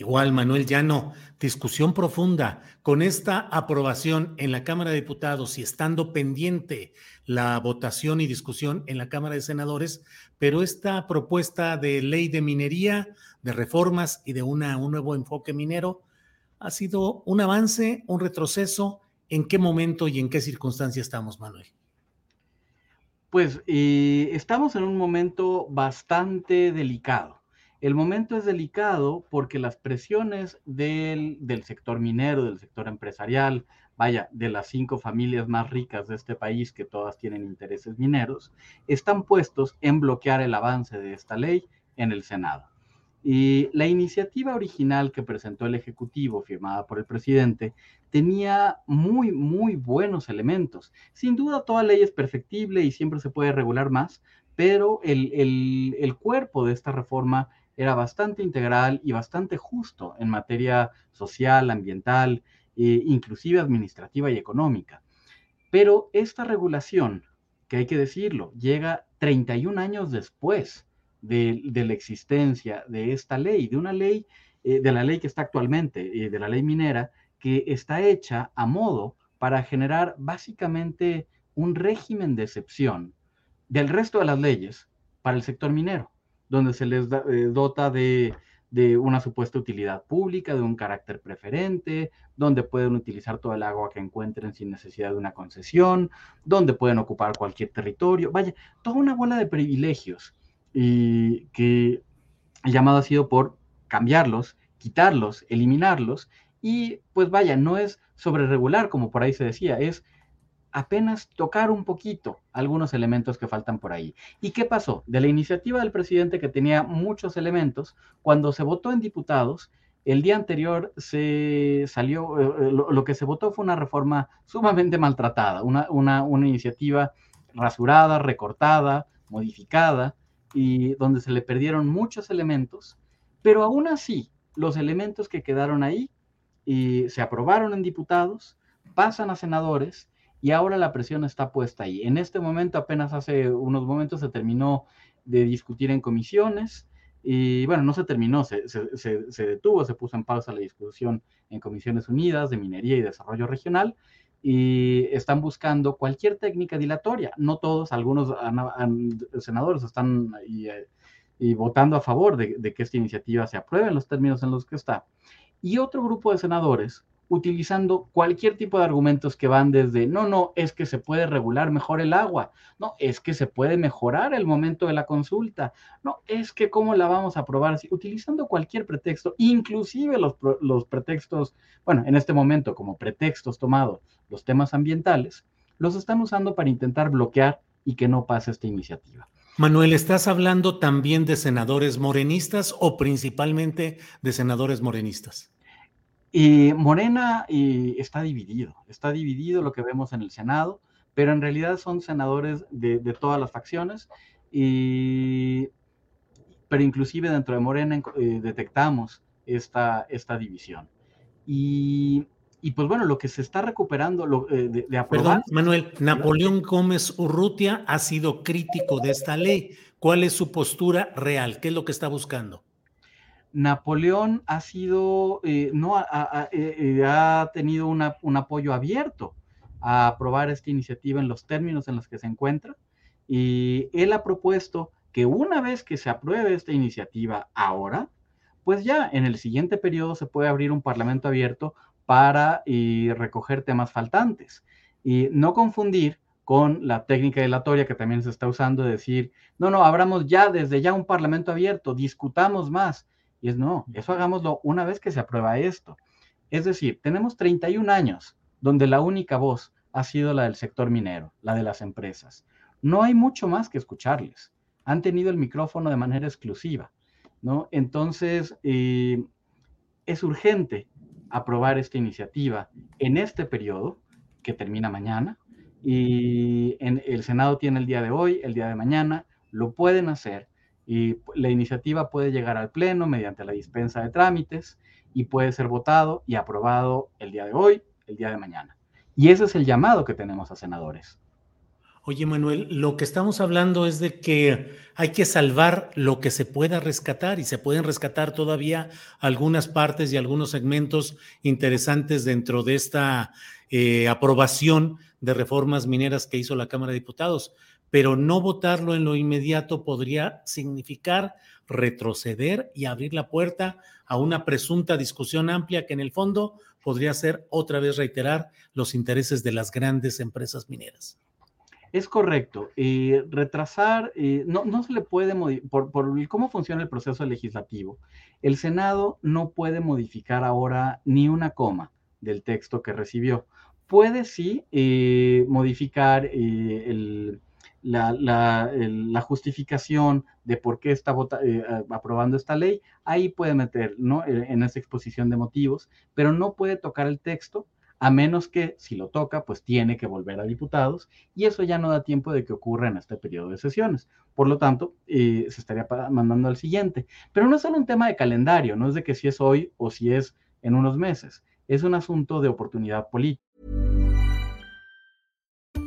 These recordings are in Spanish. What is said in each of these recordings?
Igual, Manuel Llano, discusión profunda con esta aprobación en la Cámara de Diputados y estando pendiente la votación y discusión en la Cámara de Senadores, pero esta propuesta de ley de minería, de reformas y de un nuevo enfoque minero ha sido un avance, un retroceso. ¿En qué momento y en qué circunstancia estamos, Manuel? Pues eh, estamos en un momento bastante delicado. El momento es delicado porque las presiones del, del, sector minero, del sector empresarial, vaya, de las cinco familias más ricas de este país que todas tienen intereses mineros, están puestos en bloquear el avance de esta ley en el Senado. Y la iniciativa original que presentó el Ejecutivo, firmada por el presidente, tenía muy, muy buenos elementos. Sin duda, toda ley es perfectible y siempre se puede regular más, pero el, el, el cuerpo de esta reforma era bastante integral y bastante justo en materia social, ambiental, eh, inclusive administrativa y económica. Pero esta regulación, que hay que decirlo, llega 31 años después de, de la existencia de esta ley, de una ley, eh, de la ley que está actualmente, eh, de la ley minera, que está hecha a modo para generar básicamente un régimen de excepción del resto de las leyes para el sector minero, donde se les da, eh, dota de, de, una supuesta utilidad pública, de un carácter preferente, donde pueden utilizar todo el agua que encuentren sin necesidad de una concesión, donde pueden ocupar cualquier territorio, vaya, toda una bola de privilegios y que el llamado ha sido por cambiarlos, quitarlos, eliminarlos, y pues vaya, no es sobre regular como por ahí se decía, es apenas tocar un poquito algunos elementos que faltan por ahí. ¿Y qué pasó? De la iniciativa del presidente que tenía muchos elementos, cuando se votó en diputados, el día anterior se salió, eh, lo, lo, que se votó fue una reforma sumamente maltratada, una, una, una iniciativa rasurada, recortada, modificada, y donde se le perdieron muchos elementos, pero aún así, los elementos que quedaron ahí y se aprobaron en diputados, pasan a senadores y ahora la presión está puesta ahí. En este momento, apenas hace unos momentos, se terminó de discutir en comisiones y bueno, no se terminó, se, se, detuvo, se puso en pausa la discusión en comisiones unidas de minería y desarrollo regional y están buscando cualquier técnica dilatoria. No todos, algunos senadores están y, y votando a favor de, que esta iniciativa se apruebe en los términos en los que está. Y otro grupo de senadores utilizando cualquier tipo de argumentos que van desde, no, no, es que se puede regular mejor el agua, no, es que se puede mejorar el momento de la consulta, no, es que cómo la vamos a aprobar, utilizando cualquier pretexto, inclusive los, los pretextos, bueno, en este momento como pretextos tomados los temas ambientales, los están usando para intentar bloquear y que no pase esta iniciativa. Manuel, ¿estás hablando también de senadores morenistas o principalmente de senadores morenistas? Y Morena y está dividido, está dividido lo que vemos en el Senado, pero en realidad son senadores de, de todas las facciones, y, pero inclusive dentro de Morena eh, detectamos esta, esta división. Y, y, pues bueno, lo que se está recuperando lo, eh, de, de, aprobar... Perdón, Manuel, Napoleón Gómez Urrutia ha sido crítico de esta ley, ¿Cuál es su postura real? ¿Qué es lo que está buscando? Napoleón ha sido, eh, no ha, eh, eh, ha tenido un apoyo abierto a aprobar esta iniciativa en los términos en los que se encuentra y él ha propuesto que una vez que se apruebe esta iniciativa ahora, pues ya en el siguiente periodo se puede abrir un parlamento abierto para recoger temas faltantes y no confundir con la técnica dilatoria que también se está usando de decir, no, no, abramos ya desde ya un parlamento abierto, discutamos más. Y es no, eso hagámoslo una vez que se aprueba esto. Es decir, tenemos 31 años donde la única voz ha sido la del sector minero, la de las empresas. No hay mucho más que escucharles. Han tenido el micrófono de manera exclusiva, ¿no? Entonces, eh, es urgente aprobar esta iniciativa en este periodo que termina mañana y en, el Senado tiene el día de hoy, el día de mañana, lo pueden hacer y la iniciativa puede llegar al Pleno mediante la dispensa de trámites y puede ser votado y aprobado el día de hoy, el día de mañana. Y ese es el llamado que tenemos a senadores. Oye, Manuel, lo que estamos hablando es de que hay que salvar lo que se pueda rescatar y se pueden rescatar todavía algunas partes y algunos segmentos interesantes dentro de esta eh, aprobación de reformas mineras que hizo la Cámara de Diputados, pero no votarlo en lo inmediato podría significar retroceder y abrir la puerta a una presunta discusión amplia que en el fondo podría ser otra vez reiterar los intereses de las grandes empresas mineras. Es correcto. Eh, retrasar, eh, no, no, se le puede, por, por cómo funciona el proceso legislativo, el Senado no puede modificar ahora ni una coma del texto que recibió. Puede sí eh, modificar la, la, justificación de por qué está aprobando esta ley. Ahí puede meter, ¿no? En esa exposición de motivos, pero no puede tocar el texto a menos que si lo toca, pues tiene que volver a diputados y eso ya no da tiempo de que ocurra en este periodo de sesiones. Por lo tanto, eh, se estaría mandando al siguiente. Pero no es solo un tema de calendario, no es de que si es hoy o si es en unos meses, es un asunto de oportunidad política.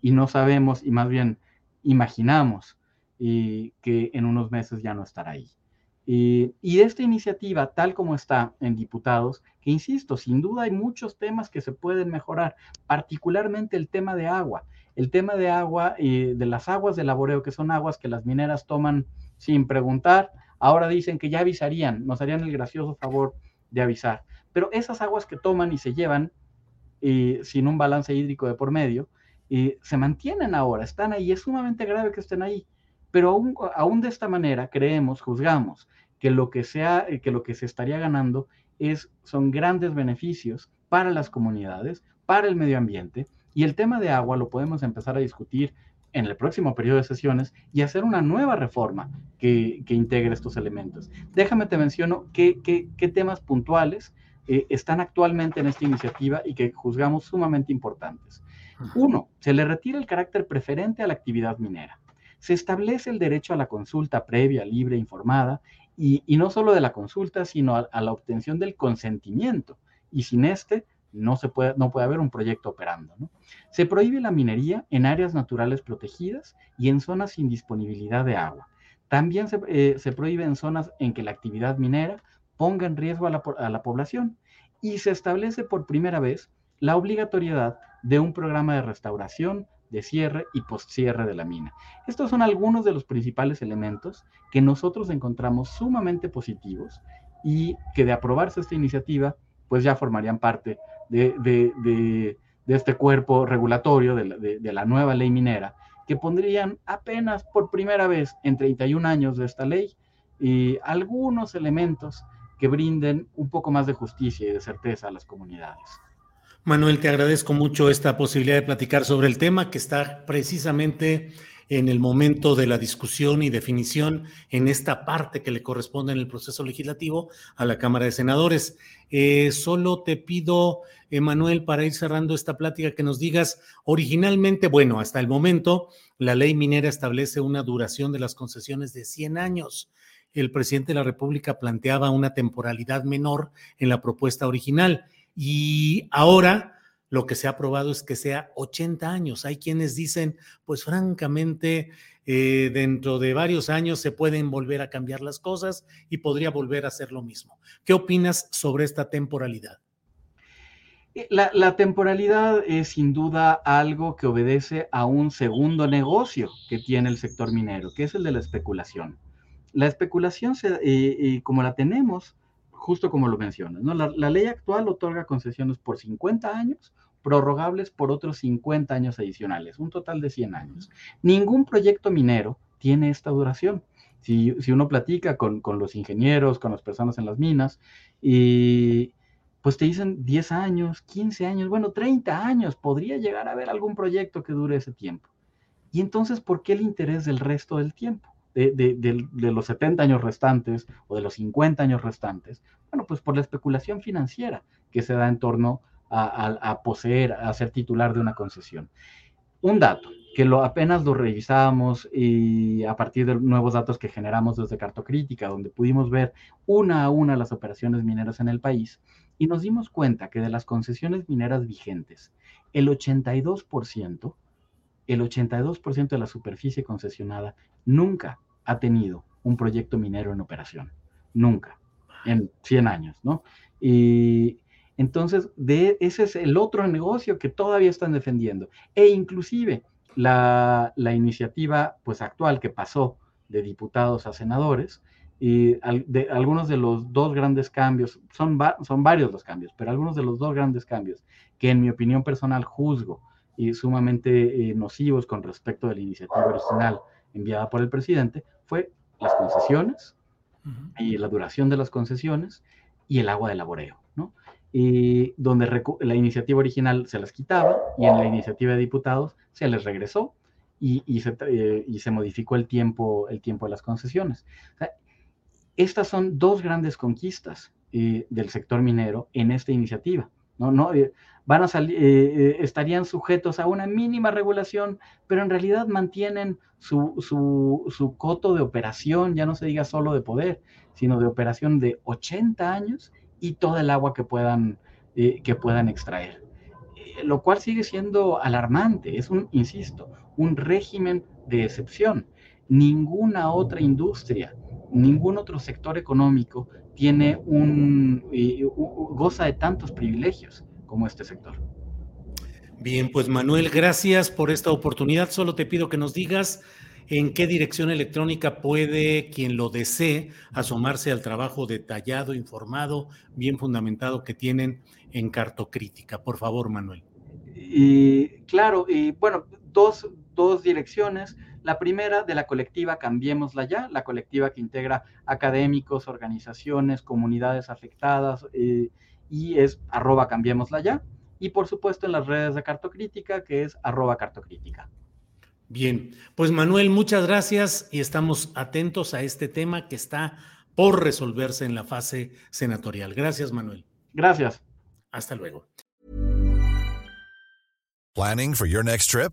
y no sabemos y más bien imaginamos que en unos meses ya no estará ahí. Y, y esta iniciativa, tal como está en diputados, que insisto, sin duda hay muchos temas que se pueden mejorar, particularmente el tema de agua. El tema de agua, y de las aguas de laboreo, que son aguas que las mineras toman sin preguntar, ahora dicen que ya avisarían, nos harían el gracioso favor de avisar. Pero esas aguas que toman y se llevan y sin un balance hídrico de por medio, se mantienen ahora, están ahí, es sumamente grave que estén ahí, pero aún, aún de esta manera creemos, juzgamos que lo que, sea, eh, que lo que se estaría ganando es, son grandes beneficios para las comunidades, para el medio ambiente, y el tema de agua lo podemos empezar a discutir en el próximo periodo de sesiones y hacer una nueva reforma que, que integre estos elementos. Déjame te menciono qué, qué, qué temas puntuales eh, están actualmente en esta iniciativa y que juzgamos sumamente importantes. Uno, se le retira el carácter preferente a la actividad minera. Se establece el derecho a la consulta previa, libre, informada, y, no solo de la consulta, sino a, la obtención del consentimiento. Y sin este, no, se puede, no puede haber un proyecto operando. Se prohíbe la minería en áreas naturales protegidas y en zonas sin disponibilidad de agua. También se, eh, prohíbe en zonas en que la actividad minera ponga en riesgo a la población. Y se establece por primera vez la obligatoriedad de un programa de restauración, de cierre y postcierre de la mina. Estos son algunos de los principales elementos que nosotros encontramos sumamente positivos y que de aprobarse esta iniciativa, pues ya formarían parte de, este cuerpo regulatorio de la, nueva ley minera, que pondrían apenas por primera vez en 31 años de esta ley y algunos elementos que brinden un poco más de justicia y de certeza a las comunidades. Manuel, te agradezco mucho esta posibilidad de platicar sobre el tema que está precisamente en el momento de la discusión y definición en esta parte que le corresponde en el proceso legislativo a la Cámara de Senadores. Eh, solo te pido, Emanuel, para ir cerrando esta plática, que nos digas, originalmente, bueno, hasta el momento, la ley minera establece una duración de las concesiones de 100 años. El presidente de la República planteaba una temporalidad menor en la propuesta original y ahora lo que se ha aprobado es que sea 80 años. Hay quienes dicen, pues francamente, eh, dentro de varios años se pueden volver a cambiar las cosas y podría volver a ser lo mismo. ¿Qué opinas sobre esta temporalidad? Eh, la, temporalidad es sin duda algo que obedece a un segundo negocio que tiene el sector minero, que es el de la especulación. La especulación, eh, como la tenemos, justo como lo mencionas, ¿no? La, ley actual otorga concesiones por 50 años, prorrogables por otros 50 años adicionales, un total de 100 años. Ningún proyecto minero tiene esta duración. Si, uno platica con, los ingenieros, con las personas en las minas, y pues te dicen 10 años, 15 años, bueno, 30 años, podría llegar a haber algún proyecto que dure ese tiempo. Y entonces, ¿por qué el interés del resto del tiempo? De, los 70 años restantes o de los 50 años restantes? Bueno, pues por la especulación financiera que se da en torno a, poseer, a ser titular de una concesión. Un dato que lo, apenas lo revisábamos y a partir de nuevos datos que generamos desde Cartocrítica, donde pudimos ver una a una las operaciones mineras en el país, y nos dimos cuenta que de las concesiones mineras vigentes, el 82%, el 82% de la superficie concesionada nunca ha tenido un proyecto minero en operación. Nunca. En 100 años, ¿no? Y entonces, ese es el otro negocio que todavía están defendiendo. E inclusive la, iniciativa pues, actual que pasó de diputados a senadores, y de, algunos de los dos grandes cambios, son, son varios los cambios, pero algunos de los dos grandes cambios que en mi opinión personal juzgo y sumamente eh, nocivos con respecto de la iniciativa original enviada por el presidente, fue las concesiones y la duración de las concesiones y el agua de laboreo, ¿no? Y donde la iniciativa original se las quitaba y en la iniciativa de diputados se les regresó y, y, se, eh, y se, modificó el tiempo, el tiempo de las concesiones. estas son dos grandes conquistas eh, del sector minero en esta iniciativa. ¿No? no eh, van a salir, eh, eh, estarían sujetos a una mínima regulación, pero en realidad mantienen su, su, coto de operación, ya no se diga solo de poder, sino de operación de 80 años y todo el agua que puedan, que puedan extraer. lo cual sigue siendo alarmante, es un, insisto, un régimen de excepción. Ninguna otra industria, ningún otro sector económico tiene un, goza de tantos privilegios como este sector. Bien, pues Manuel, gracias por esta oportunidad. Solo te pido que nos digas en qué dirección electrónica puede quien lo desee asomarse al trabajo detallado, informado, bien fundamentado que tienen en Cartocrítica. Por favor, Manuel. Y claro, y bueno, dos, dos direcciones. La primera de la colectiva Cambiémosla Ya, la colectiva que integra académicos, organizaciones, comunidades afectadas eh, y es arroba Cambiémosla Ya. Y por supuesto en las redes de Cartocrítica, que es arroba Cartocrítica. Bien, pues Manuel, muchas gracias y estamos atentos a este tema que está por resolverse en la fase senatorial. Gracias, Manuel. Gracias. Hasta luego. Planning for your next trip?